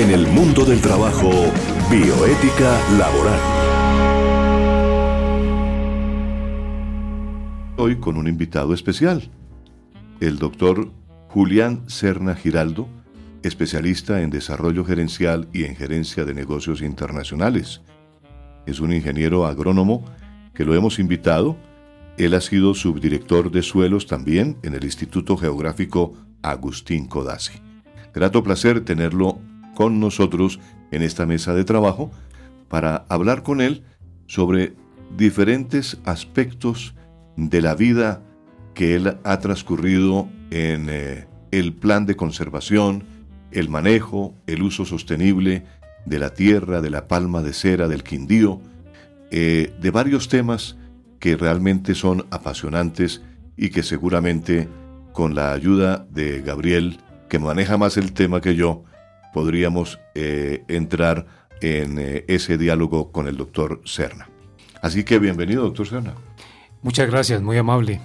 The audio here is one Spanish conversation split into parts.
En el mundo del trabajo, bioética laboral. Hoy con un invitado especial, el doctor Julián Serna Giraldo, especialista en desarrollo gerencial y en gerencia de negocios internacionales. Es un ingeniero agrónomo que lo hemos invitado. Él ha sido subdirector de suelos también en el Instituto Geográfico Agustín Codazzi. Grato placer tenerlo con nosotros en esta mesa de trabajo para hablar con él sobre diferentes aspectos de la vida que él ha transcurrido en eh, el plan de conservación, el manejo, el uso sostenible de la tierra, de la palma de cera, del quindío, eh, de varios temas que realmente son apasionantes y que seguramente con la ayuda de Gabriel, que maneja más el tema que yo, podríamos eh, entrar en eh, ese diálogo con el doctor Serna. Así que bienvenido, doctor Serna. Muchas gracias, muy amable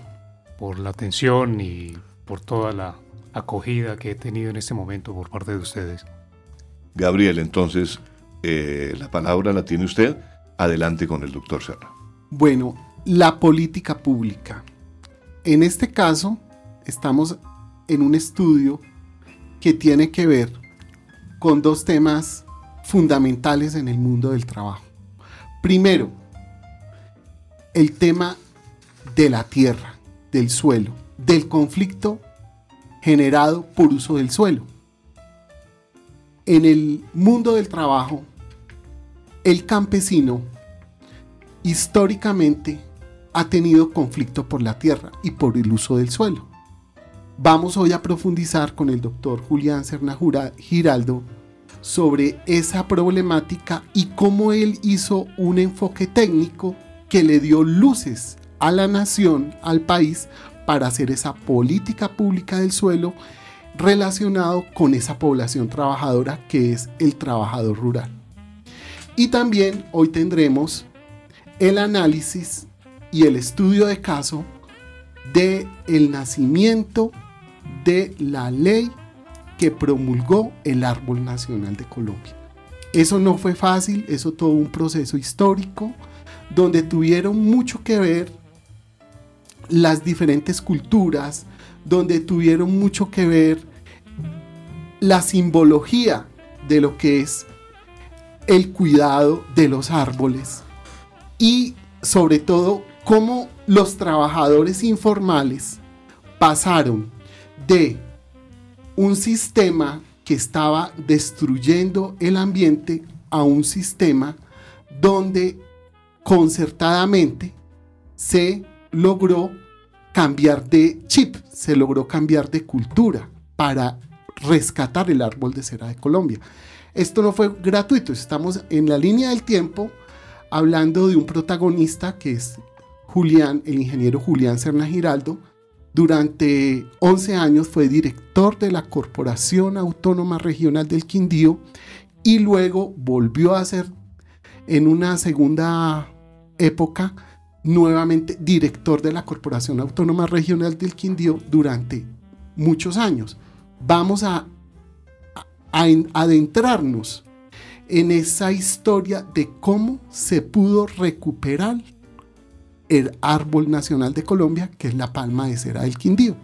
por la atención y por toda la acogida que he tenido en este momento por parte de ustedes. Gabriel, entonces, eh, la palabra la tiene usted. Adelante con el doctor Serra. Bueno, la política pública. En este caso, estamos en un estudio que tiene que ver con dos temas fundamentales en el mundo del trabajo. Primero, el tema de la tierra, del suelo, del conflicto generado por uso del suelo. En el mundo del trabajo, el campesino históricamente ha tenido conflicto por la tierra y por el uso del suelo. Vamos hoy a profundizar con el doctor Julián Serna Giraldo sobre esa problemática y cómo él hizo un enfoque técnico que le dio luces a la nación, al país, para hacer esa política pública del suelo relacionado con esa población trabajadora que es el trabajador rural. Y también hoy tendremos el análisis y el estudio de caso de el nacimiento de la ley que promulgó el Árbol Nacional de Colombia. Eso no fue fácil, eso todo un proceso histórico donde tuvieron mucho que ver las diferentes culturas, donde tuvieron mucho que ver la simbología de lo que es el cuidado de los árboles y sobre todo cómo los trabajadores informales pasaron de un sistema que estaba destruyendo el ambiente a un sistema donde concertadamente se logró cambiar de chip, se logró cambiar de cultura para rescatar el árbol de cera de Colombia. Esto no fue gratuito, estamos en la línea del tiempo hablando de un protagonista que es Julián, el ingeniero Julián Serna Giraldo. Durante 11 años fue director de la Corporación Autónoma Regional del Quindío y luego volvió a ser en una segunda época nuevamente director de la Corporación Autónoma Regional del Quindío durante muchos años. Vamos a, adentrarnos en esa historia de cómo se pudo recuperar el árbol nacional de Colombia, que es la palma de cera del Quindío.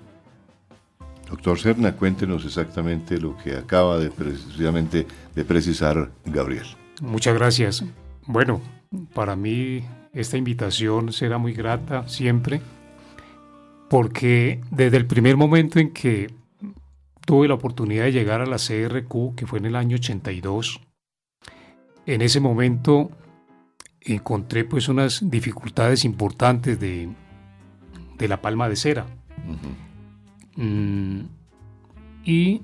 Doctor Serna, cuéntenos exactamente lo que acaba de precisamente de precisar Gabriel. Muchas gracias. Bueno, para mí esta invitación será muy grata siempre, porque desde el primer momento en que tuve la oportunidad de llegar a la CRQ, que fue en el año 82, en ese momento encontré pues unas dificultades importantes de, de la palma de cera. Mm, y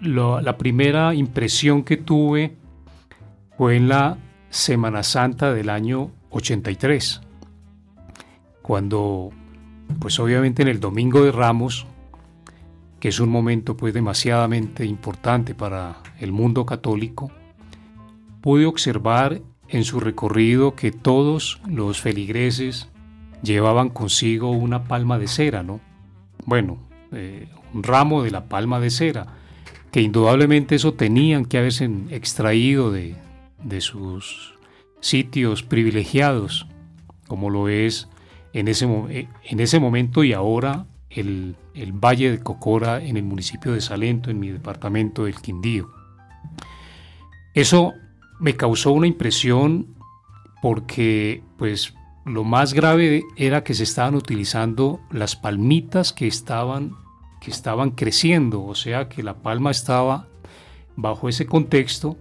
la primera impresión que tuve fue en la Semana Santa del año 83, cuando, pues obviamente en el Domingo de Ramos, que es un momento pues demasiadamente importante para el mundo católico, pude observar en su recorrido que todos los feligreses llevaban consigo una palma de cera, ¿no? Bueno, eh, un ramo de la palma de cera. que indudablemente eso tenían que haberse extraído de, de sus sitios privilegiados, como lo es en ese, en ese momento y ahora el, el, Valle de Cocora en el municipio de Salento, en mi departamento del Quindío. Eso me causó una impresión porque pues lo más grave era que se estaban utilizando las palmitas que estaban, que estaban creciendo, o sea que la palma estaba bajo ese contexto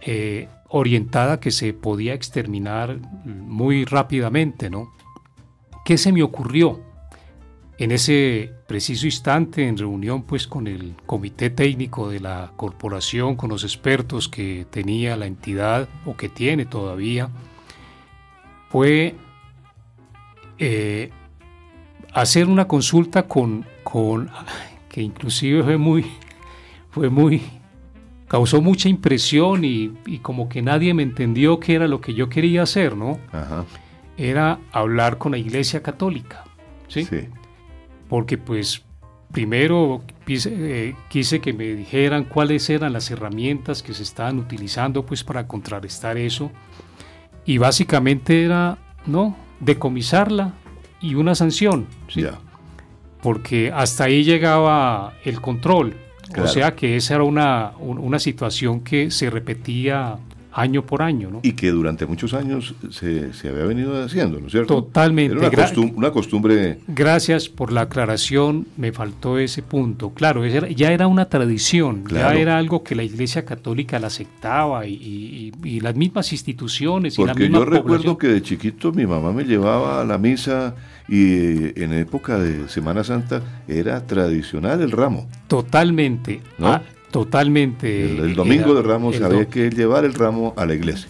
eh, orientada que se podía exterminar muy rápidamente, ¿no? ¿Qué se me ocurrió? En ese preciso instante, en reunión pues con el comité técnico de la corporación, con los expertos que tenía la entidad o que tiene todavía, fue eh, hacer una consulta con, con, que inclusive fue muy, fue muy, causó mucha impresión y, como que nadie me entendió qué era lo que yo quería hacer, ¿no? Era hablar con la Iglesia Católica, ¿sí? Porque pues primero eh, quise, que me dijeran cuáles eran las herramientas que se estaban utilizando pues para contrarrestar eso y básicamente era, ¿no? Decomisarla y una sanción, ¿sí? Porque hasta ahí llegaba el control. O sea que esa era una, una situación que se repetía año por año. ¿no? Y que durante muchos años se, había venido haciendo, ¿no es cierto? Totalmente. Era una, costumbre. Gracias por la aclaración, me faltó ese punto. Claro, ya era una tradición, ya era algo que la Iglesia Católica la aceptaba y, las mismas instituciones. Porque y yo recuerdo que de chiquito mi mamá me llevaba a la misa y en época de Semana Santa era tradicional el ramo. Totalmente. ¿No? Ah, Totalmente. El, domingo de Ramos había que llevar el ramo a la iglesia.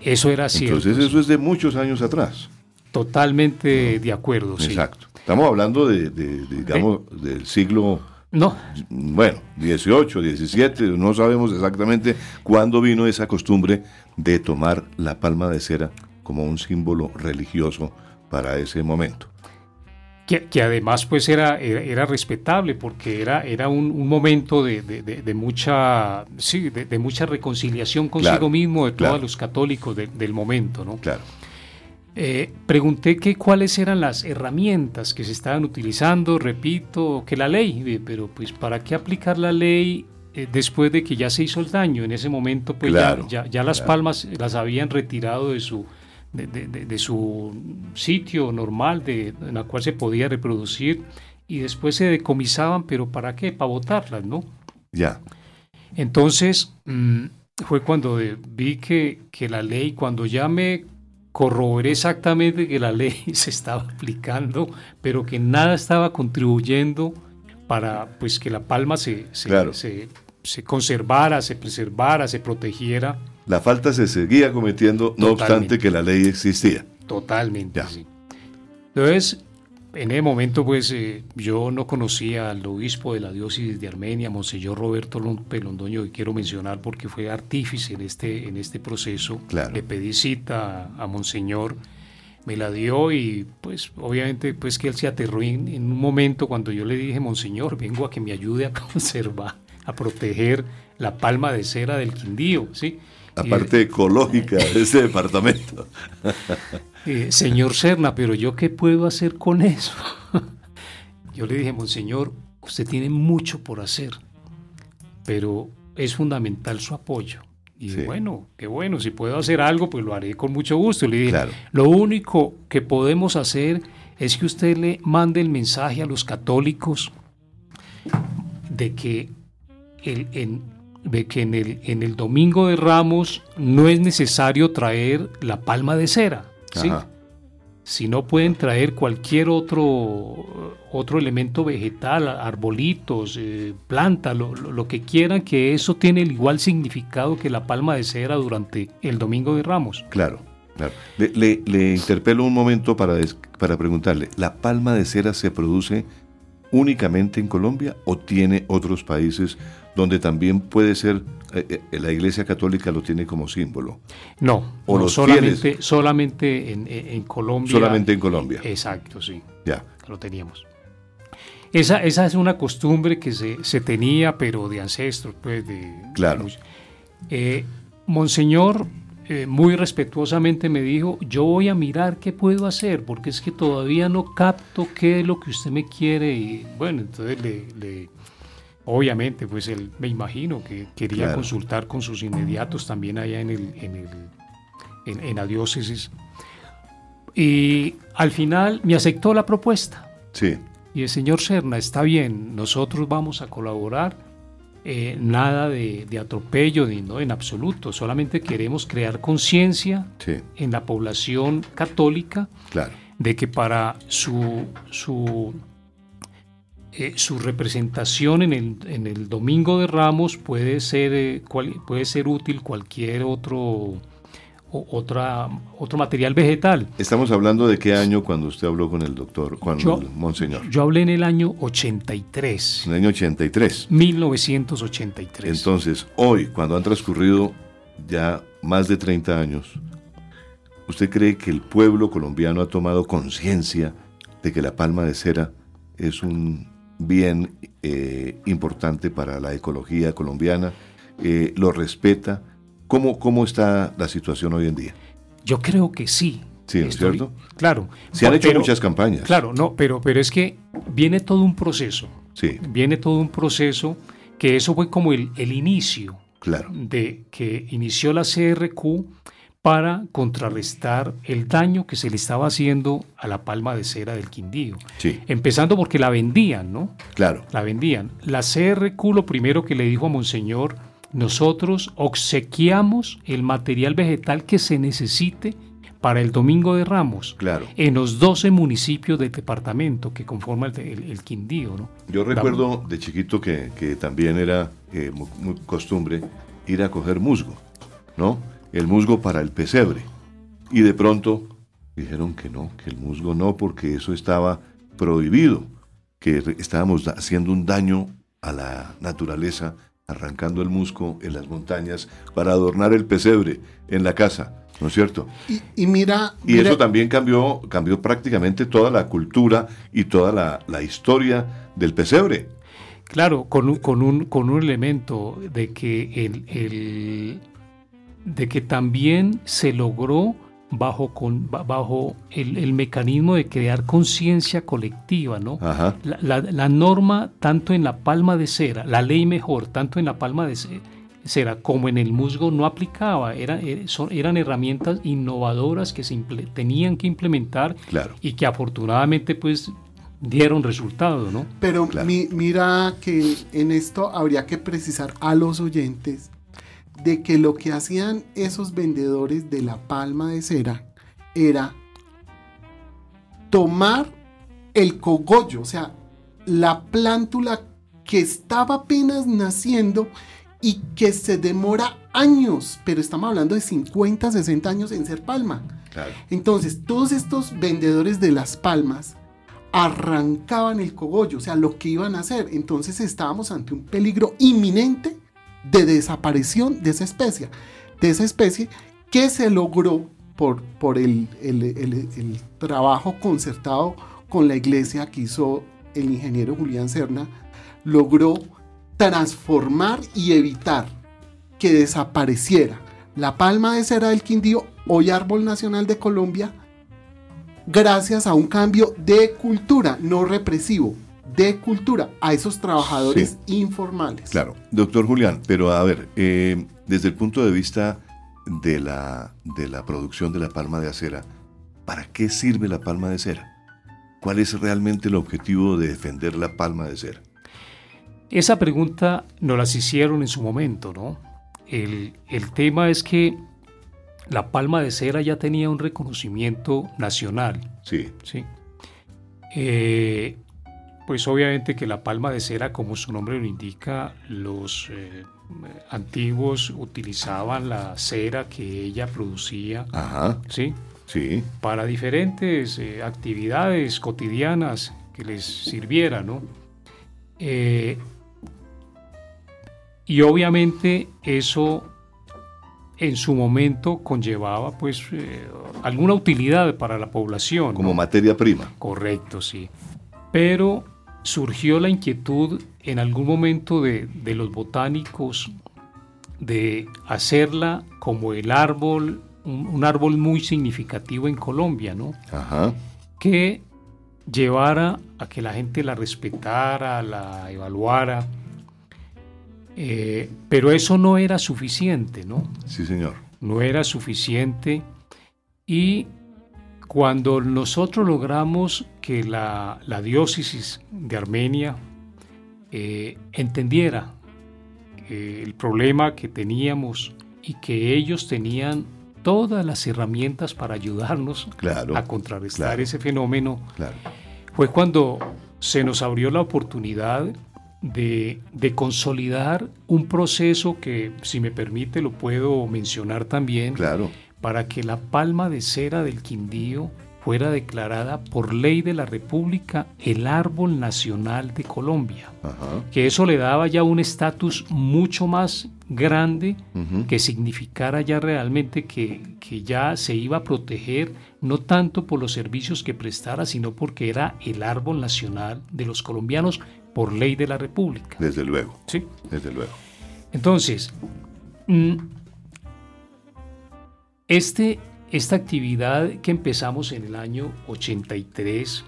Eso era cierto. Entonces eso es de muchos años atrás. Totalmente de acuerdo, Exacto. Estamos hablando de, digamos, del siglo... No. Bueno, 18, 17, no sabemos exactamente cuándo vino esa costumbre de tomar la palma de cera como un símbolo religioso para ese momento que, además pues era, era, respetable porque era, era un, momento de, mucha, sí, de, mucha reconciliación consigo mismo de todos los católicos del momento, ¿no? Claro. Eh, pregunté que cuáles eran las herramientas que se estaban utilizando, repito, que la ley, pero pues ¿para qué aplicar la ley eh, después de que ya se hizo el daño? En ese momento pues ya, ya, las palmas las habían retirado de su, de, su sitio normal de, en la cual se podía reproducir y después se decomisaban, pero ¿para qué? Para botarlas, ¿no? Ya. Entonces mm, fue cuando vi que, que la ley, cuando ya me corroboré exactamente que la ley se estaba aplicando, pero que nada estaba contribuyendo para pues que la palma se, se, se conservara, se preservara, se protegiera la falta se seguía cometiendo, no obstante que la ley existía. Totalmente, sí. Entonces, en ese momento, pues eh, yo no conocía al obispo de la diócesis de Armenia, Monseñor Roberto Pelondoño, que quiero mencionar porque fue artífice en este, en este proceso. Le pedí cita a, Monseñor, me la dio y pues obviamente pues que él se aterró en, en, un momento cuando yo le dije, Monseñor, vengo a que me ayude a conservar, a proteger la palma de cera del Quindío, ¿sí? La parte ecológica de ese departamento. Eh, señor Serna, pero yo qué puedo hacer con eso? yo le dije, Monseñor, usted tiene mucho por hacer, pero es fundamental su apoyo. Y bueno, qué bueno, si puedo hacer algo, pues lo haré con mucho gusto. Le dije, lo único que podemos hacer es que usted le mande el mensaje a los católicos de que el, en, de que en el, en el domingo de Ramos no es necesario traer la palma de cera, ¿sí? Si no pueden traer cualquier otro, otro elemento vegetal, arbolitos, eh, planta, lo, que quieran, que eso tiene el igual significado que la palma de cera durante el domingo de Ramos. Claro, claro. Le, le, interpelo un momento para, para preguntarle, ¿la palma de cera se produce únicamente en Colombia o tiene otros países donde también puede ser, eh, eh, la Iglesia Católica lo tiene como símbolo. No, o solamente, solamente en, Colombia. Solamente en Colombia. Exacto, sí. Ya. Lo teníamos. esa, esa es una costumbre que se, se tenía, pero de ancestros, pues de... Claro. Eh, Monseñor eh, muy respetuosamente me dijo, yo voy a mirar qué puedo hacer, porque es que todavía no capto qué es lo que usted me quiere. Y bueno, entonces le, obviamente, pues él me imagino que quería consultar con sus inmediatos también allá en, el, en, el, en, la diócesis. Y al final me aceptó la propuesta. Sí. Y el señor Serna, está bien, nosotros vamos a colaborar eh, nada de, atropello, ni, no, en absoluto. Solamente queremos crear conciencia en la población católica de que para su, su, eh, su representación en el, en el, Domingo de Ramos puede ser, eh, puede ser útil cualquier otro otra, otro material vegetal. Estamos hablando de qué año cuando usted habló con el doctor, con el monseñor. Yo hablé en el año 83. En el año 83. 1983. Entonces, hoy, cuando han transcurrido ya más de 30 años, ¿usted cree que el pueblo colombiano ha tomado conciencia de que la palma de cera es un bien eh, importante para la ecología colombiana? Eh, ¿Lo respeta? ¿Cómo, ¿Cómo está la situación hoy en día? Yo creo que sí. Sí, ¿no es cierto? Claro. Se han hecho muchas campañas. Claro, no, pero, pero es que viene todo un proceso. Sí. Viene todo un proceso que eso fue como el, el inicio. Claro. De que inició la CRQ para contrarrestar el daño que se le estaba haciendo a la palma de cera del Quindío. Sí. Empezando porque la vendían, ¿no? Claro. La vendían. La CRQ lo primero que le dijo a Monseñor nosotros obsequiamos el material vegetal que se necesite para el Domingo de Ramos claro. en los 12 municipios del departamento que conforman el, Quindío. ¿no? Yo recuerdo de chiquito que, también era eh, muy, costumbre ir a coger musgo, ¿no? El musgo para el pesebre. Y de pronto dijeron que no, que el musgo no, porque eso estaba prohibido, que estábamos haciendo un daño a la naturaleza arrancando el musgo en las montañas para adornar el pesebre en la casa, ¿no es cierto? Y, mira, Y eso también cambió, cambió prácticamente toda la cultura y toda la, historia del pesebre. Claro, con un, con un, con un elemento de que, el, de que también se logró bajo, con, bajo el, mecanismo de crear conciencia colectiva, ¿no? La, norma, tanto en la palma de cera, la ley mejor, tanto en la palma de cera como en el musgo, no aplicaba. Era, eh, eran herramientas innovadoras que se tenían que implementar y que afortunadamente, pues, dieron resultado, ¿no? Pero mira que en esto habría que precisar a los oyentes de que lo que hacían esos vendedores de la palma de cera era tomar el cogollo, o sea, la plántula que estaba apenas naciendo y que se demora años, pero estamos hablando de 50, 60 años en ser palma. Entonces, todos estos vendedores de las palmas arrancaban el cogollo, o sea, lo que iban a hacer. Entonces estábamos ante un peligro inminente de desaparición de esa especie, de esa especie que se logró por, por el, el, trabajo concertado con la iglesia que hizo el ingeniero Julián Serna, logró transformar y evitar que desapareciera la palma de cera del Quindío, hoy árbol nacional de Colombia, gracias a un cambio de cultura, no represivo, de cultura a esos trabajadores informales. Claro, doctor Julián, pero a ver, eh, desde el punto de vista de la, de la producción de la palma de acera, ¿para qué sirve la palma de cera? ¿Cuál es realmente el objetivo de defender la palma de cera? Esa pregunta nos las hicieron en su momento, ¿no? El, el tema es que la palma de cera ya tenía un reconocimiento nacional. Sí. Sí. Eh, pues obviamente que la palma de cera, como su nombre lo indica, los eh, antiguos utilizaban la cera que ella producía, ¿sí? Sí. Para diferentes eh, actividades cotidianas que les sirviera, ¿no? Eh, y obviamente eso en su momento conllevaba pues alguna utilidad para la población. Como materia prima. Correcto, sí. Pero surgió la inquietud en algún momento de, los botánicos de hacerla como el árbol, un, árbol muy significativo en Colombia, ¿no? Ajá. Que llevara a que la gente la respetara, la evaluara. Eh, pero eso no era suficiente, ¿no? Sí, señor. No era suficiente. Y cuando nosotros logramos que la, diócesis de Armenia eh, entendiera el problema que teníamos y que ellos tenían todas las herramientas para ayudarnos a contrarrestar ese fenómeno, fue cuando se nos abrió la oportunidad de, de, consolidar un proceso que, si me permite, lo puedo mencionar también, claro para que la palma de cera del Quindío fuera declarada por ley de la República el árbol nacional de Colombia. Que eso le daba ya un estatus mucho más grande que significara ya realmente que, que, ya se iba a proteger no tanto por los servicios que prestara, sino porque era el árbol nacional de los colombianos por ley de la República. Desde luego. Sí. Desde luego. Entonces, mm, este, esta actividad que empezamos en el año 83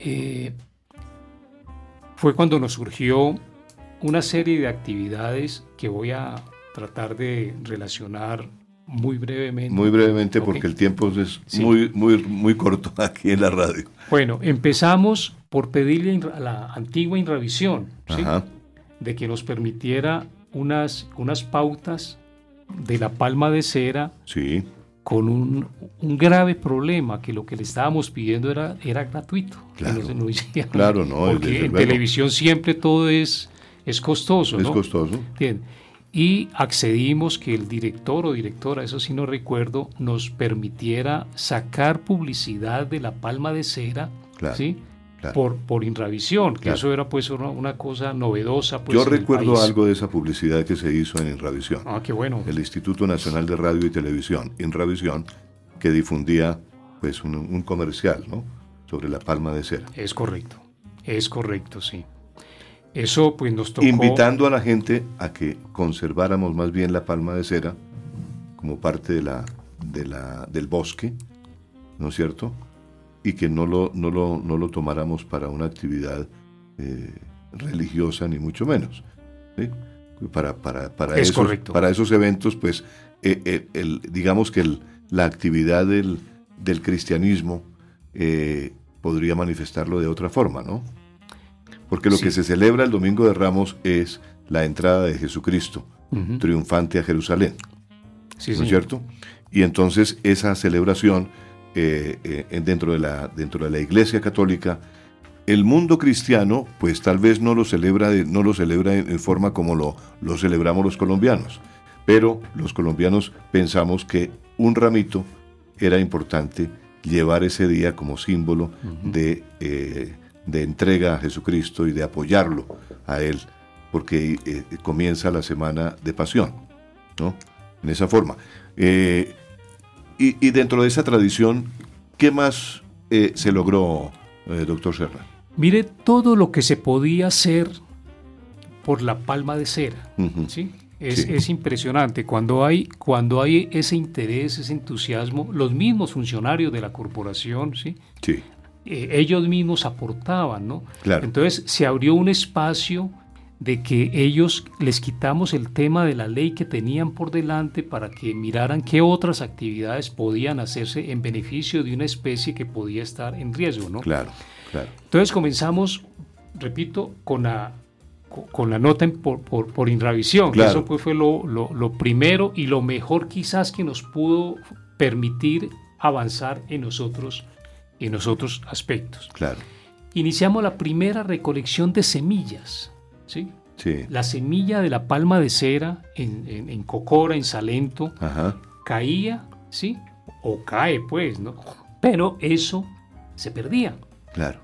eh, fue cuando nos surgió una serie de actividades que voy a tratar de relacionar muy brevemente. Muy brevemente porque el tiempo es muy, muy, muy corto aquí en la radio. Bueno, empezamos por pedirle a la antigua Inravisión de que nos permitiera unas, unas pautas de la palma de cera sí. con un, grave problema, que lo que le estábamos pidiendo era, era gratuito. Claro, claro no. Porque en televisión siempre todo es, es costoso. Es costoso. Bien. Y accedimos que el director o directora, eso sí no recuerdo, nos permitiera sacar publicidad de la palma de cera, ¿sí? Por, por Inravisión, que eso era pues una, cosa novedosa. Pues, Yo recuerdo algo de esa publicidad que se hizo en Inravisión. Ah, qué bueno. El Instituto Nacional de Radio y Televisión, Inravisión, que difundía pues un, comercial, ¿no? Sobre la palma de cera. Es correcto, es correcto, sí. Eso pues nos tocó... Invitando a la gente a que conserváramos más bien la palma de cera como parte de la, de la, del bosque, ¿no es cierto? Y que no lo, no lo, no lo tomáramos para una actividad eh, religiosa, ni mucho menos. Para, para, para, esos, para esos eventos, pues, eh, eh, el, digamos que el, la actividad del, del cristianismo podría manifestarlo de otra forma, ¿no? Porque lo que se celebra el Domingo de Ramos es la entrada de Jesucristo, triunfante a Jerusalén. ¿No es cierto? Y entonces esa celebración eh, eh, dentro, de la, dentro de la Iglesia Católica, el mundo cristiano, pues tal vez no lo celebra, no lo celebra en, forma como lo, lo celebramos los colombianos, pero los colombianos pensamos que un ramito era importante llevar ese día como símbolo de, eh, de, entrega a Jesucristo y de apoyarlo a Él, porque comienza la semana de pasión, ¿no? En esa forma. Y, dentro de esa tradición, ¿qué más eh, se logró, eh, doctor Serra? Mire todo lo que se podía hacer por la palma de cera. ¿sí? Es, impresionante. Cuando hay, cuando hay ese interés, ese entusiasmo, los mismos funcionarios de la corporación, ¿sí? Sí. Eh, ellos mismos aportaban, ¿no? Claro. Entonces se abrió un espacio de que ellos les quitamos el tema de la ley que tenían por delante para que miraran qué otras actividades podían hacerse en beneficio de una especie que podía estar en riesgo, ¿no? Claro, claro. Entonces comenzamos, repito, con la, con la nota por, por, por Inravisión, que eso pues fue lo, lo, primero y lo mejor quizás que nos pudo permitir avanzar en nosotros, en nosotros aspectos. Claro. Iniciamos la primera recolección de semillas ¿sí? La semilla de la palma de cera en, Cocora, en Salento, caía, ¿sí? O cae, pues, ¿no? Pero eso se perdía. Claro.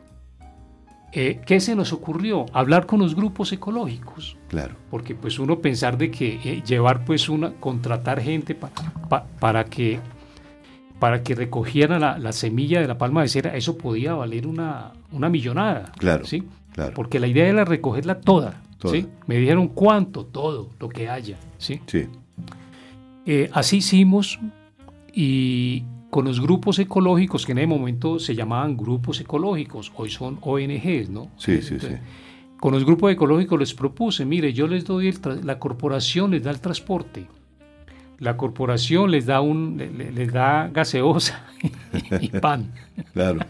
Eh, ¿Qué se nos ocurrió? Hablar con los grupos ecológicos. Claro. Porque pues uno pensar de que eh, llevar pues una, contratar gente para que para que recogieran la, semilla de la palma de cera, eso podía valer una, una millonada. Claro, ¿sí? Claro. Porque la idea era recogerla toda. ¿sí? Me dijeron cuánto, todo, lo que haya. ¿sí? Sí. Eh, así hicimos y con los grupos ecológicos que en ese momento se llamaban grupos ecológicos, hoy son ONGs, ¿no? Sí, sí, sí. Con los grupos ecológicos les propuse, mire, yo les doy, la corporación les da el transporte, la corporación les da, un, les, da gaseosa y pan. Claro,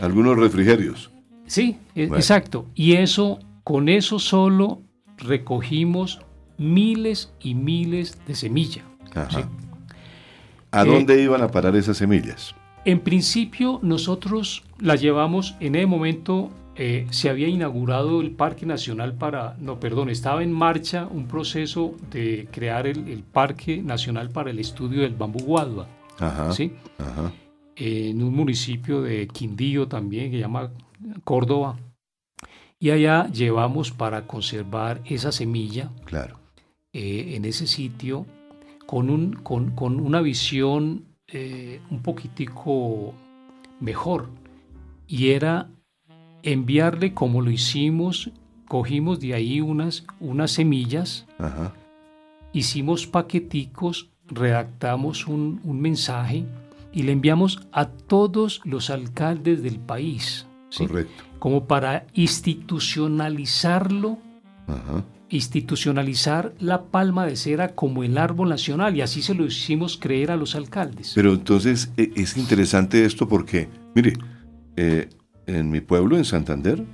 algunos refrigerios. Sí, e, exacto. Y eso, con eso solo recogimos miles y miles de semillas. ¿A dónde eh, iban a parar esas semillas? En principio nosotros las llevamos, en ese momento eh, se había inaugurado el Parque Nacional para, no, perdón, estaba en marcha un proceso de crear el, Parque Nacional para el Estudio del Bambú Guadua, ¿sí? en un municipio de Quindío también, que se llama Córdoba. Y allá llevamos para conservar esa semilla claro. Eh, en ese sitio con, un, con, con una visión eh, un poquitico mejor. Y era enviarle como lo hicimos, cogimos de ahí unas, unas semillas, hicimos paqueticos, redactamos un, un, mensaje y le enviamos a todos los alcaldes del país. Correcto. Como para institucionalizarlo Ajá institucionalizar la palma de cera como el árbol nacional y así se lo hicimos creer a los alcaldes. Pero entonces e, es interesante esto porque, mire, eh, en mi pueblo, en Santander,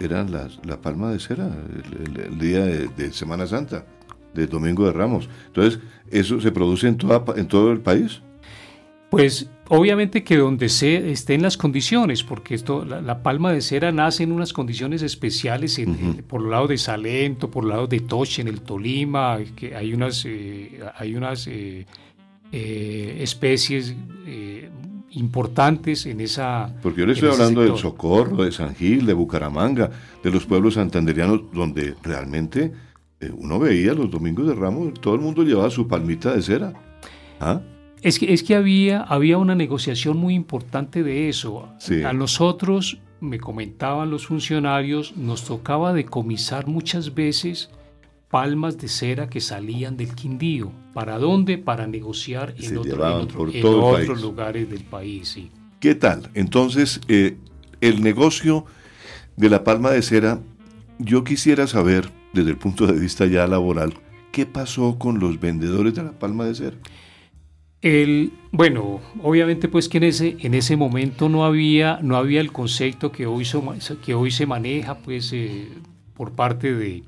era la, palma de cera el, día de, Semana Santa, de Domingo de Ramos. Entonces, ¿eso se produce en, toda, en todo el país? Pues obviamente que donde se estén las condiciones, porque esto, la, palma de cera nace en unas condiciones especiales por el lado de Salento, por el lado de Toche, en el Tolima, que hay unas, eh, hay unas eh, eh, especies importantes en esa. Porque yo le estoy hablando del Socorro, de San Gil, de Bucaramanga, de los pueblos santanderianos, donde realmente uno veía los domingos de Ramos, todo el mundo llevaba su palmita de cera. ¿Ah? Es que, es que había, había una negociación muy importante de eso. A nosotros, me comentaban los funcionarios, nos tocaba decomisar muchas veces palmas de cera que salían del Quindío. ¿Para dónde? Para negociar en, otros lugares del país. ¿Qué tal? Entonces, eh, el negocio de la palma de cera, yo quisiera saber, desde el punto de vista ya laboral, ¿qué pasó con los vendedores de la palma de cera? El, bueno, obviamente pues que en ese, en ese momento no había, no había el concepto que hoy, que hoy se maneja pues eh, por parte de,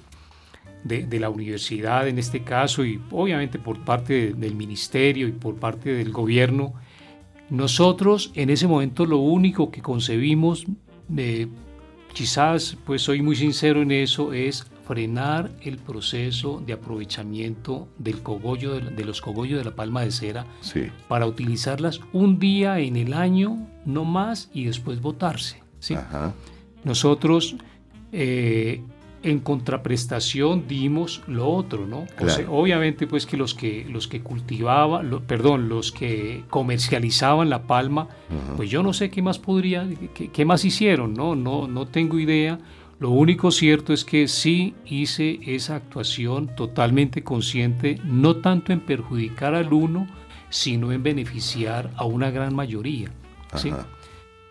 de, la universidad en este caso y obviamente por parte del ministerio y por parte del gobierno. Nosotros en ese momento lo único que concebimos, eh, quizás pues soy muy sincero en eso, es frenar el proceso de aprovechamiento del cogollo de, los cogollos de la palma de cera para utilizarlas un día en el año, no más, y después botarse. ¿sí? Nosotros eh, en contraprestación dimos lo otro, ¿no? obviamente pues que los que los que cultivaban, perdón, los que comercializaban la palma, pues yo no sé qué más podría, qué, qué, más hicieron, ¿no? No, no tengo idea. Lo único cierto es que sí hice esa actuación totalmente consciente, no tanto en perjudicar al uno, sino en beneficiar a una gran mayoría. ¿sí?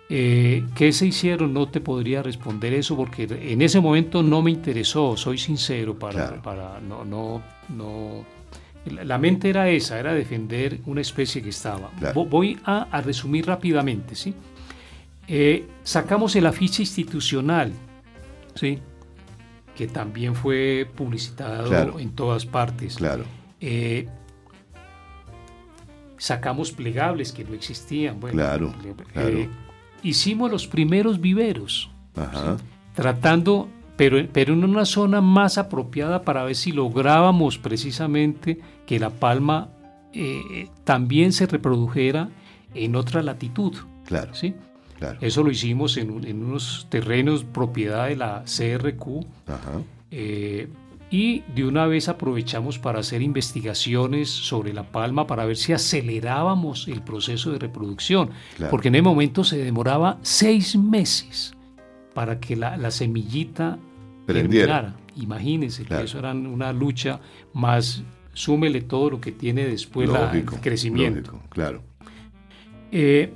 Eh, ¿Qué se hicieron? No te podría responder eso porque en ese momento no me interesó, soy sincero, para, para no, no, no, la mente era esa, era defender una especie que estaba. Voy a, resumir rápidamente, ¿sí? Eh, sacamos el afiche institucional ¿sí? que también fue publicitado en todas partes. Claro. Eh, sacamos plegables que no existían. Bueno, claro, eh, hicimos los primeros viveros, tratando, pero, pero en una zona más apropiada para ver si lográbamos precisamente que la palma eh, también se reprodujera en otra latitud. Claro. ¿sí? Eso lo hicimos en, unos terrenos propiedad de la CRQ. Ajá. Eh, y de una vez aprovechamos para hacer investigaciones sobre la palma para ver si acelerábamos el proceso de reproducción, porque en el momento se demoraba seis meses para que la, semillita germinara. Imagínense que eso era una lucha más, súmele todo lo que tiene después el crecimiento. claro. Eh,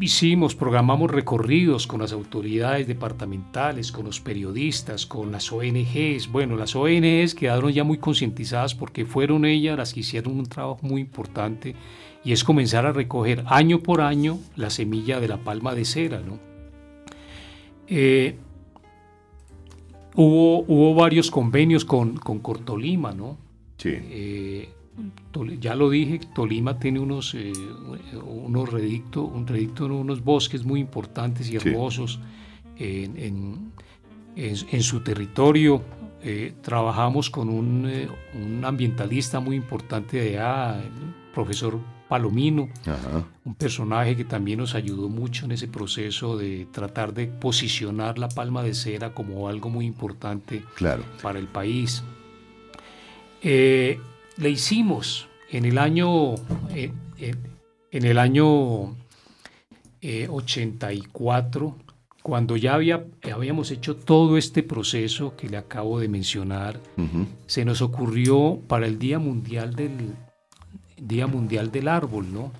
Hicimos, programamos recorridos con las autoridades departamentales, con los periodistas, con las ONGs. Bueno, las ONGs quedaron ya muy concientizadas porque fueron ellas las que hicieron un trabajo muy importante y es comenzar a recoger año por año la semilla de la palma de cera. ¿no? Eh, hubo, hubo varios convenios con, con Cortolima, ¿no? Sí. Eh, ya lo dije, Tolima tiene unos, eh, unos redictos, un redicto en unos bosques muy importantes y hermosos en, su territorio. Eh, trabajamos con eh, un, ambientalista muy importante de allá, el profesor Palomino, un personaje que también nos ayudó mucho en ese proceso de tratar de posicionar la palma de cera como algo muy importante para el país le hicimos en el año, eh, eh, en el año 84, eh, cuando ya había, habíamos hecho todo este proceso que le acabo de mencionar, se nos ocurrió para el Día Mundial del, Día Mundial del Árbol, ¿no?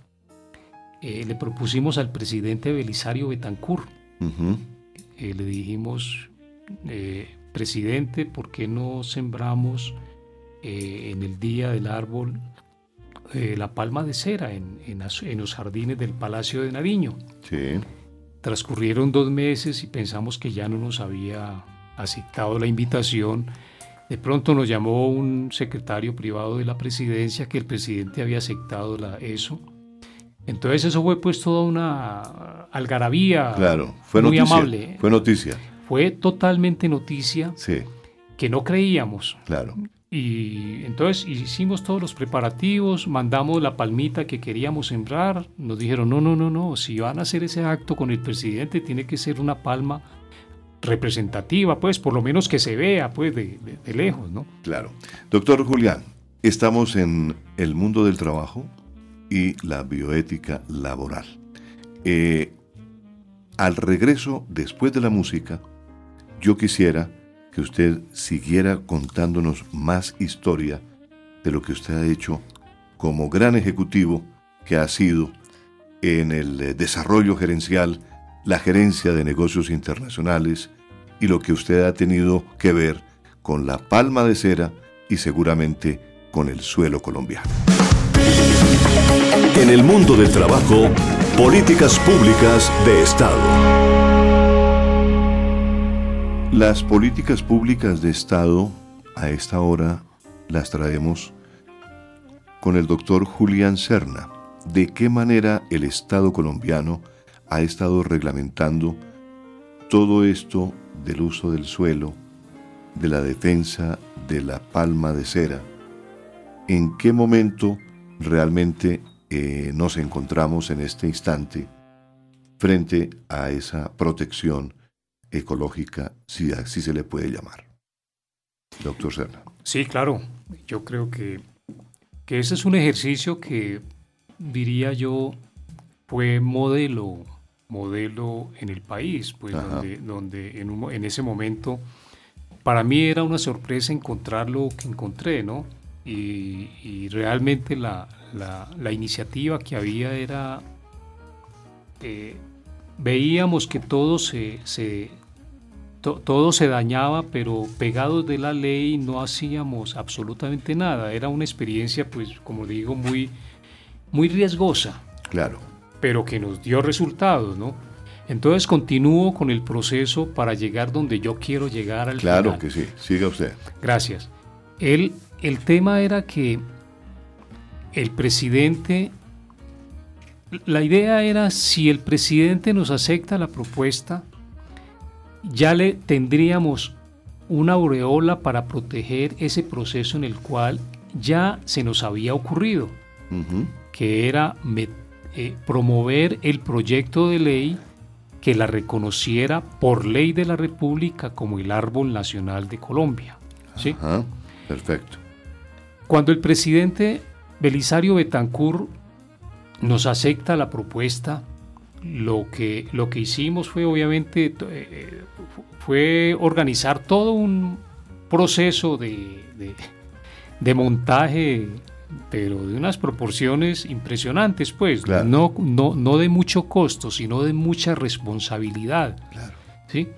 le propusimos al presidente Belisario Betancourt, le dijimos, presidente, ¿por qué no sembramos eh, en el día del árbol eh, la palma de cera en, en, los jardines del Palacio de Nariño. Sí. Transcurrieron dos meses y pensamos que ya no nos había aceptado la invitación. De pronto nos llamó un secretario privado de la presidencia que el presidente había aceptado la, eso. Entonces eso fue pues toda una algarabía claro, fue muy noticia, amable. Fue noticia. Fue totalmente noticia sí. que no creíamos. Claro. Y entonces hicimos todos los preparativos, mandamos la palmita que queríamos sembrar, nos dijeron, no, no, no, no, si van a hacer ese acto con el presidente tiene que ser una palma representativa, pues por lo menos que se vea, pues de, lejos, ¿no? Claro. Doctor Julián, estamos en el mundo del trabajo y la bioética laboral. Eh, al regreso, después de la música, yo quisiera que usted siguiera contándonos más historia de lo que usted ha hecho como gran ejecutivo que ha sido en el eh, desarrollo gerencial, la gerencia de negocios internacionales y lo que usted ha tenido que ver con la palma de cera y seguramente con el suelo colombiano. En el mundo del trabajo, políticas públicas de Estado. Las políticas públicas de Estado a esta hora las traemos con el doctor Julián Serna. ¿De qué manera el Estado colombiano ha estado reglamentando todo esto del uso del suelo, de la defensa de la palma de cera? ¿En qué momento realmente eh, nos encontramos en este instante frente a esa protección ecológica, si así se le puede llamar. Doctor Serna. Sí, claro. Yo creo que, que ese es un ejercicio que diría yo fue modelo, modelo en el país, pues donde, donde en, en, ese momento para mí era una sorpresa encontrar lo que encontré, ¿no? Y, realmente la, la, iniciativa que había era eh, veíamos que todo se, todo se dañaba, pero pegados de la ley no hacíamos absolutamente nada. Era una experiencia, pues, como digo, muy, muy riesgosa. Claro. Pero que nos dio resultados, ¿no? Entonces continúo con el proceso para llegar donde yo quiero llegar al claro Claro que sí, siga usted. Gracias. El, el tema era que el presidente la idea era si el presidente nos acepta la propuesta, ya le tendríamos una aureola para proteger ese proceso en el cual ya se nos había ocurrido, que era eh, promover el proyecto de ley que la reconociera por ley de la República como el árbol nacional de Colombia. ¿sí? Ajá, perfecto. Cuando el presidente Belisario Betancourt nos acepta la propuesta, lo que, lo que hicimos fue obviamente eh, fue organizar todo un proceso de, de, de montaje pero de unas proporciones impresionantes, pues, Claro. no, no, no de mucho costo, sino de mucha responsabilidad. Claro. ¿sí?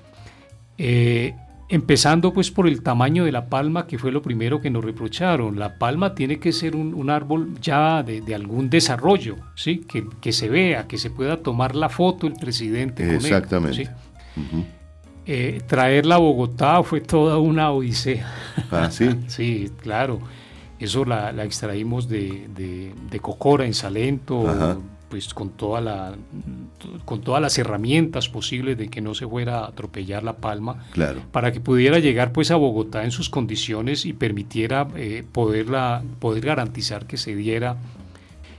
Eh, empezando pues por el tamaño de la palma, que fue lo primero que nos reprocharon. La palma tiene que ser un, un árbol ya de, de algún desarrollo, ¿sí? Que, que se vea, que se pueda tomar la foto el presidente con él, Exactamente. ¿sí? Ujú. Eh, traerla a Bogotá fue toda una odisea. Ah, sí. Sí, claro. Eso la, la extraímos de, de- de Cocora en Salento, Ajá. Pues con, toda la, con todas las herramientas posibles de que no se fuera a atropellar la palma, Claro. para que pudiera llegar pues a Bogotá en sus condiciones y permitiera eh, poderla, poder garantizar que se diera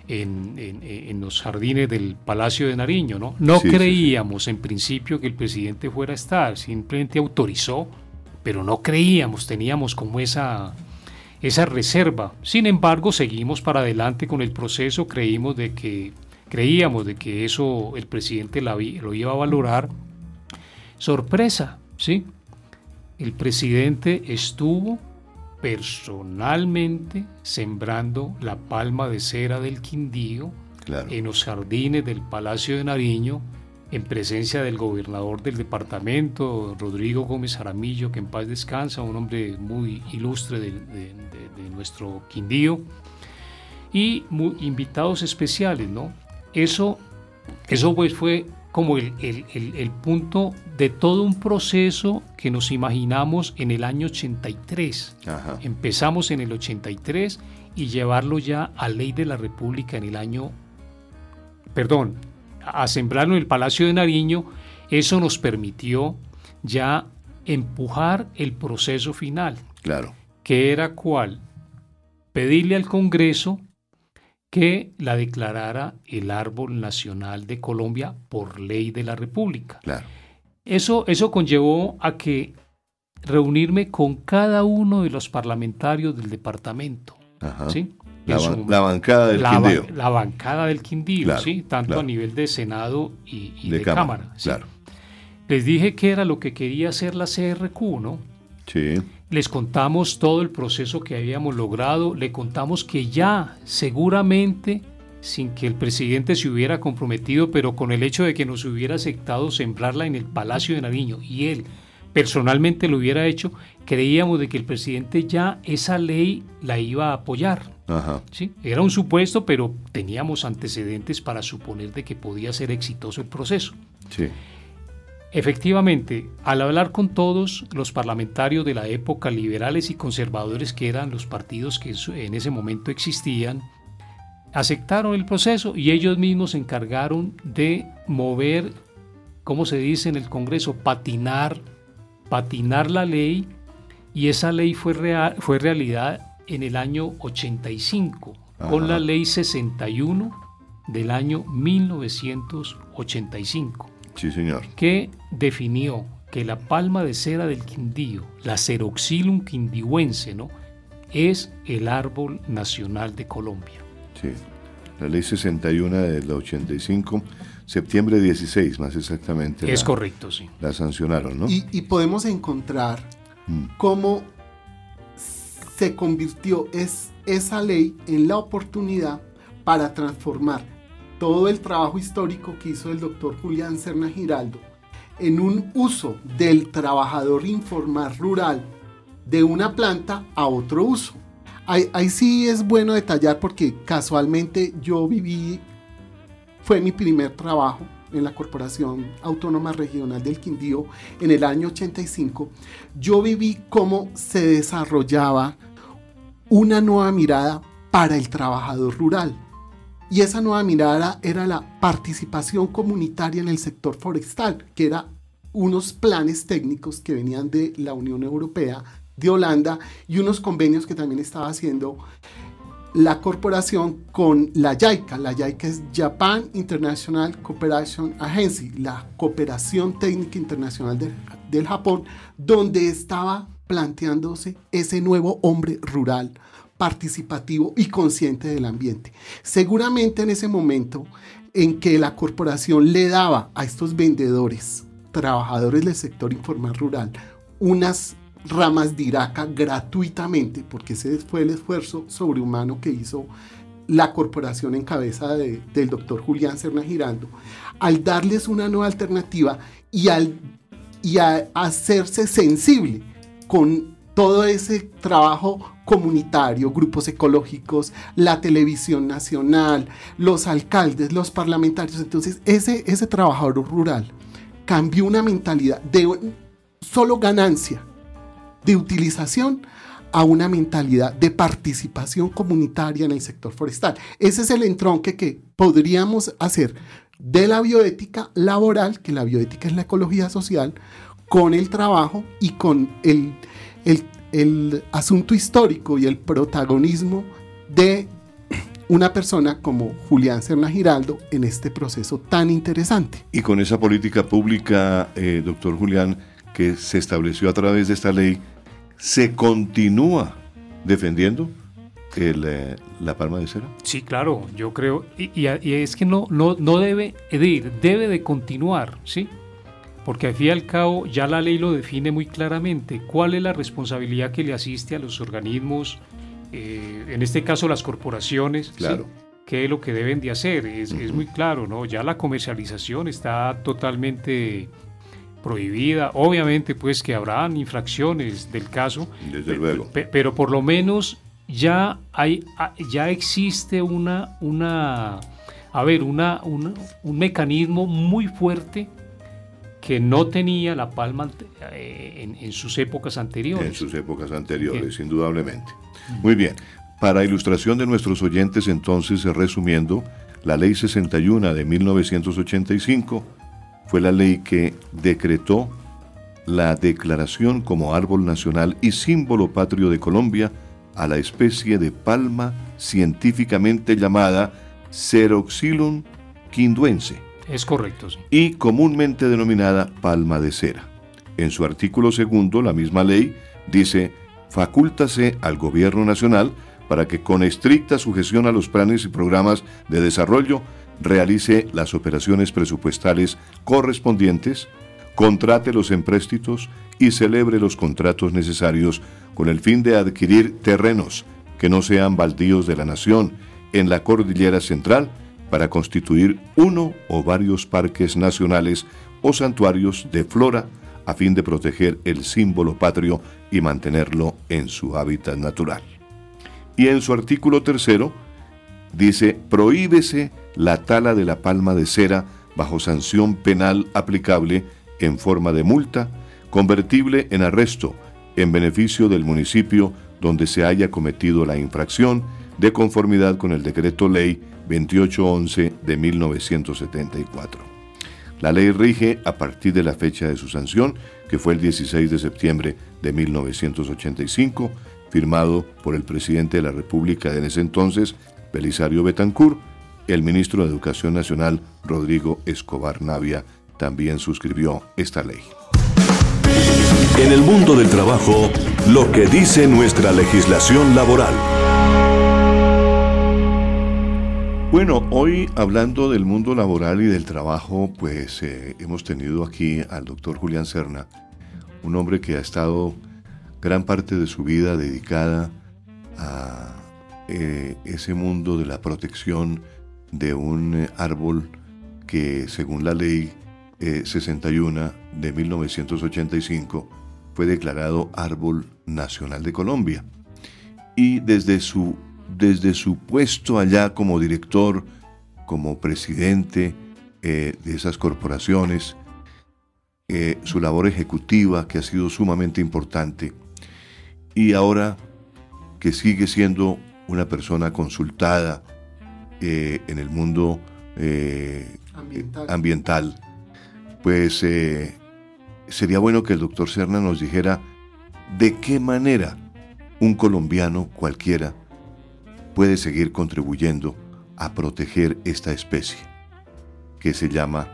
en, en- en los jardines del Palacio de Nariño. No, no Sí, sí, sí. creíamos en principio que el presidente fuera a estar, simplemente autorizó, pero no creíamos, teníamos como esa, esa reserva. Sin embargo, seguimos para adelante con el proceso, creímos de que, creíamos de que eso el presidente la lo iba a valorar. Sorpresa, ¿sí? El presidente estuvo personalmente sembrando la palma de cera del Quindío Claro. en los jardines del Palacio de Nariño, en presencia del gobernador del departamento, Rodrigo Gómez Jaramillo, que en paz descansa, un hombre muy ilustre de, de- de- de nuestro Quindío, y mu- invitados especiales, ¿no? Eso, eso pues fue como el, el- el- el punto de todo un proceso que nos imaginamos en el año 83. Ajá. Empezamos en el 83 y llevarlo ya a ley de la República en el año, perdón, a sembrarlo en el Palacio de Nariño, eso nos permitió ya empujar el proceso final, Claro. que era cuál, pedirle al Congreso que la declarara el árbol nacional de Colombia por ley de la República. Claro. Eso, eso conllevó a que reunirme con cada uno de los parlamentarios del departamento. Ajá. ¿sí? La, su bancada del la, Quindío. la bancada del Quindío, Claro, ¿sí? tanto claro. a nivel de Senado y, y de, de, cámara. Cámara. ¿sí? Claro. Les dije que era lo que quería hacer la CRQ, ¿no? Sí. Les contamos todo el proceso que habíamos logrado, le contamos que ya seguramente, sin que el presidente se hubiera comprometido, pero con el hecho de que nos hubiera aceptado sembrarla en el Palacio de Nariño y él personalmente lo hubiera hecho, creíamos de que el presidente ya esa ley la iba a apoyar. Ajá. ¿sí? Era un supuesto, pero teníamos antecedentes para suponer de que podía ser exitoso el proceso. Sí. Efectivamente, al hablar con todos los parlamentarios de la época, liberales y conservadores, que eran los partidos que en ese momento existían, aceptaron el proceso y ellos mismos se encargaron de mover, ¿cómo se dice en el Congreso? Patinar, patinar la ley y esa ley fue, real, fue realidad en el año 85, con la ley 61 del año 1985 Sí, señor. que definió que la palma de cera del Quindío, la Ceroxylum quindihuense, ¿no? es el árbol nacional de Colombia. Sí. La ley 61 del 85, septiembre 16 más exactamente. Es la, correcto, sí. La sancionaron, ¿no? Y, y podemos encontrar Mm. cómo se convirtió es, esa ley en la oportunidad para transformar todo el trabajo histórico que hizo el doctor Julián Serna Giraldo en un uso del trabajador informal rural de una planta a otro uso. Ahí, sí es bueno detallar porque casualmente yo viví, fue mi primer trabajo en la Corporación Autónoma Regional del Quindío en el año 85, yo viví cómo se desarrollaba una nueva mirada para el trabajador rural. Y esa nueva mirada era la participación comunitaria en el sector forestal, que era unos planes técnicos que venían de la Unión Europea, de Holanda, y unos convenios que también estaba haciendo la corporación con la JICA. La JICA es Japan International Cooperation Agency, la cooperación técnica internacional de- del Japón, donde estaba planteándose ese nuevo hombre rural, participativo y consciente del ambiente. Seguramente en ese momento en que la corporación le daba a estos vendedores, trabajadores del sector informal rural, unas ramas de Iraca gratuitamente, porque ese fue el esfuerzo sobrehumano que hizo la corporación en cabeza del doctor Julián Serna Girando, al darles una nueva alternativa y al y a hacerse sensible con todo ese trabajo comunitario, grupos ecológicos, la televisión nacional, los alcaldes, los parlamentarios. Entonces, ese, ese trabajador rural cambió una mentalidad de solo ganancia, de utilización, a una mentalidad de participación comunitaria en el sector forestal. Ese es el entronque que podríamos hacer de la bioética laboral, que la bioética es la ecología social, con el trabajo y con el, el, asunto histórico y el protagonismo de una persona como Julián Serna Giraldo en este proceso tan interesante. Y con esa política pública, eh, doctor Julián, que se estableció a través de esta ley, se continúa defendiendo el, eh, la palma de cera? Sí, claro, yo creo, y, y, es que no, no, no debe de ir, debe de continuar, ¿sí? Porque al fin y al cabo ya la ley lo define muy claramente, cuál es la responsabilidad que le asiste a los organismos, eh, en este caso las corporaciones, claro. qué es lo que deben de hacer, es, es, muy claro, ¿no? Ya la comercialización está totalmente prohibida, obviamente pues que habrán infracciones del caso, Desde luego. pero por lo menos ya hay, ah, ya existe una, una, a ver, una, un mecanismo muy fuerte que no tenía la palma eh, en, sus épocas anteriores. En sus épocas anteriores, indudablemente. Muy bien. Para ilustración de nuestros oyentes, entonces, resumiendo, la Ley 61 de 1985 fue la ley que decretó la declaración como árbol nacional y símbolo patrio de Colombia a la especie de palma científicamente llamada Ceroxylum quinduense. Es correcto. Y comúnmente denominada palma de cera. En su artículo segundo, la misma ley dice, facúltase al gobierno nacional para que con estricta sujeción a los planes y programas de desarrollo realice las operaciones presupuestales correspondientes, contrate los empréstitos y celebre los contratos necesarios con el fin de adquirir terrenos que no sean baldíos de la nación en la cordillera central para constituir uno o varios parques nacionales o santuarios de flora a fin de proteger el símbolo patrio y mantenerlo en su hábitat natural. Y en su artículo tercero dice, prohíbese la tala de la palma de cera bajo sanción penal aplicable en forma de multa, convertible en arresto, en beneficio del municipio donde se haya cometido la infracción, de conformidad con el decreto ley 2811 de 1974. La ley rige a partir de la fecha de su sanción, que fue el 16 de septiembre de 1985, firmado por el presidente de la República de ese entonces, Belisario Betancourt, el ministro de Educación Nacional, Rodrigo Escobar Navia, también suscribió esta ley. En el mundo del trabajo, lo que dice nuestra legislación laboral. Bueno, hoy hablando del mundo laboral y del trabajo, pues eh, hemos tenido aquí al doctor Julián Serna, un hombre que ha estado gran parte de su vida dedicada a eh, ese mundo de la protección de un eh, árbol que según la ley 61 de 1985 fue declarado árbol nacional de Colombia. Y desde su desde su puesto allá como director, como presidente eh, de esas corporaciones, eh, su labor ejecutiva que ha sido sumamente importante y ahora que sigue siendo una persona consultada eh, en el mundo ambiental. ambiental. pues sería bueno que el doctor Serna nos dijera de qué manera un colombiano cualquiera puede seguir contribuyendo a proteger esta especie, que se llama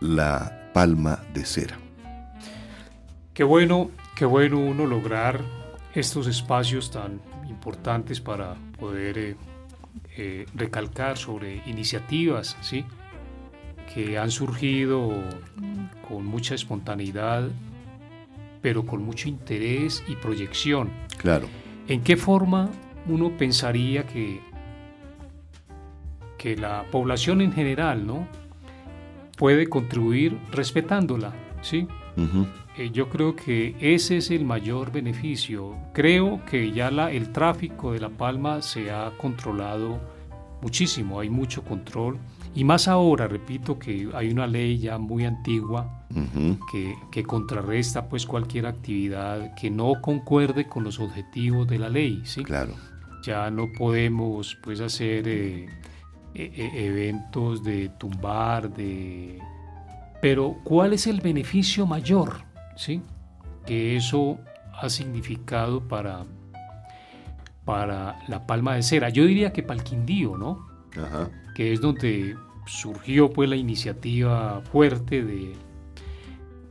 la palma de cera. Qué bueno qué bueno uno lograr estos espacios tan importantes para poder eh, eh, recalcar sobre iniciativas, ¿sí? que han surgido con mucha espontaneidad, pero con mucho interés y proyección. Claro. ¿En qué forma uno pensaría que, que la población en general ¿no? puede contribuir respetándola? ¿sí? Eh, yo creo que ese es el mayor beneficio. Creo que ya la, el tráfico de La Palma se ha controlado muchísimo, hay mucho control y más ahora, repito, que hay una ley ya muy antigua que, contrarresta pues cualquier actividad que no concuerde con los objetivos de la ley, ¿sí? Claro. Ya no podemos pues hacer eh, e, e, eventos de tumbar, de... Pero ¿cuál es el beneficio mayor, ¿sí? Que eso ha significado para, para la palma de cera. Yo diría que para el Quindío, ¿no? Ajá. Que es donde surgió pues la iniciativa fuerte de,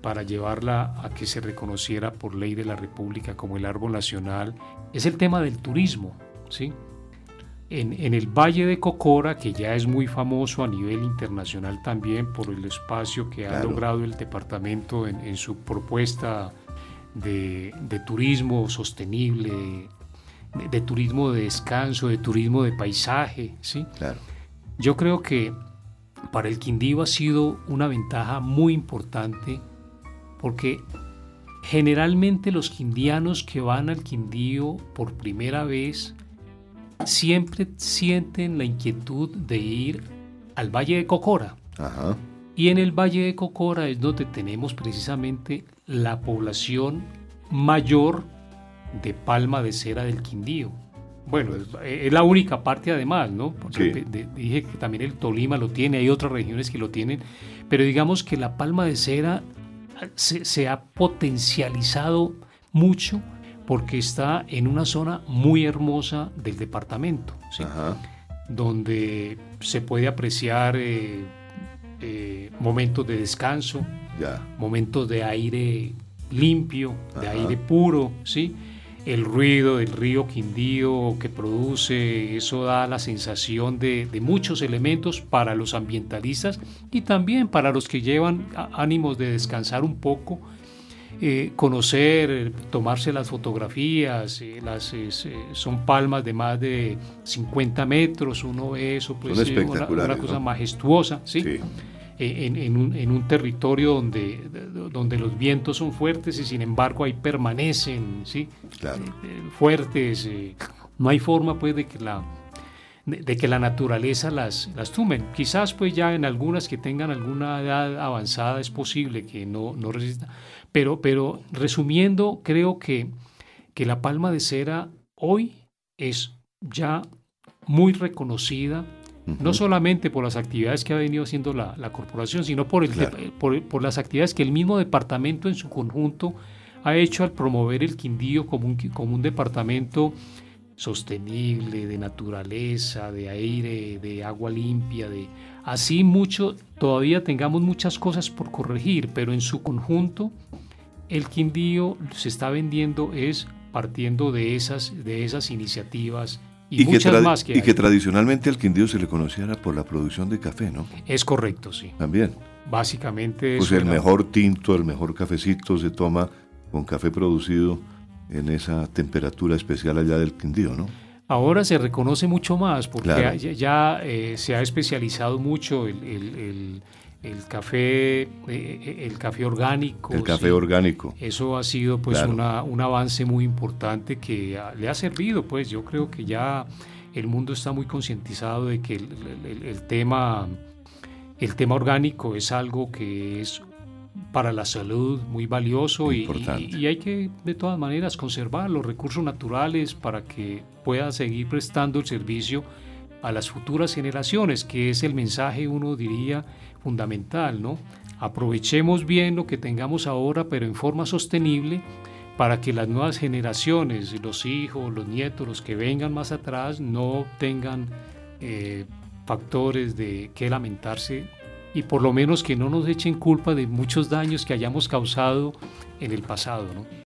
para llevarla a que se reconociera por ley de la República como el árbol nacional, es el tema del turismo. ¿Sí? En, el Valle de Cocora, que ya es muy famoso a nivel internacional también por el espacio que ha logrado el departamento en, su propuesta de, turismo sostenible, de, de, turismo de descanso, de turismo de paisaje. ¿sí? Claro. Yo creo que para el Quindío ha sido una ventaja muy importante porque generalmente los quindianos que van al Quindío por primera vez siempre sienten la inquietud de ir al Valle de Cocora. Y en el Valle de Cocora es donde tenemos precisamente la población mayor de palma de cera del Quindío. Bueno, es, la única parte además, ¿no? Porque dije que también el Tolima lo tiene, hay otras regiones que lo tienen, pero digamos que la palma de cera se, ha potencializado mucho porque está en una zona muy hermosa del departamento, donde se puede apreciar eh, eh, momentos de descanso, momentos de aire limpio, de aire puro, ¿sí? el ruido del río Quindío que produce, eso da la sensación de, muchos elementos para los ambientalistas y también para los que llevan ánimos de descansar un poco, eh, conocer, tomarse las fotografías, eh, las, son palmas de más de 50 metros, uno ve eso, pues una, una, cosa majestuosa, ¿sí? sí en, un, territorio donde, donde los vientos son fuertes y sin embargo ahí permanecen ¿sí? Eh, eh, fuertes. Eh, no hay forma pues de que la, de, que la naturaleza las, las tumen. Quizás pues ya en algunas que tengan alguna edad avanzada es posible que no, no resista. Pero, pero resumiendo, creo que, que la palma de cera hoy es ya muy reconocida no solamente por las actividades que ha venido haciendo la, corporación, sino por, el, por, las actividades que el mismo departamento en su conjunto ha hecho al promover el Quindío como un, como un departamento sostenible, de naturaleza, de aire, de agua limpia, de así mucho, todavía tengamos muchas cosas por corregir, pero en su conjunto el Quindío se está vendiendo es partiendo de esas, de esas iniciativas y, muchas más que Y que tradicionalmente al Quindío se le conociera por la producción de café, ¿no? Es correcto, sí. También. Básicamente... Pues el mejor tinto, el mejor cafecito se toma con café producido en esa temperatura especial allá del Quindío, ¿no? Ahora se reconoce mucho más porque ya, eh, se ha especializado mucho el el café, eh, eh, el café orgánico. El café orgánico. Eso ha sido pues una, un avance muy importante que le ha servido, pues yo creo que ya el mundo está muy concientizado de que el, tema, el tema orgánico es algo que es para la salud muy valioso y, y, hay que de todas maneras conservar los recursos naturales para que pueda seguir prestando el servicio a las futuras generaciones, que es el mensaje, uno diría, fundamental, ¿no? Aprovechemos bien lo que tengamos ahora, pero en forma sostenible, para que las nuevas generaciones, los hijos, los nietos, los que vengan más atrás, no tengan eh, factores de que lamentarse y por lo menos que no nos echen culpa de muchos daños que hayamos causado en el pasado, ¿no?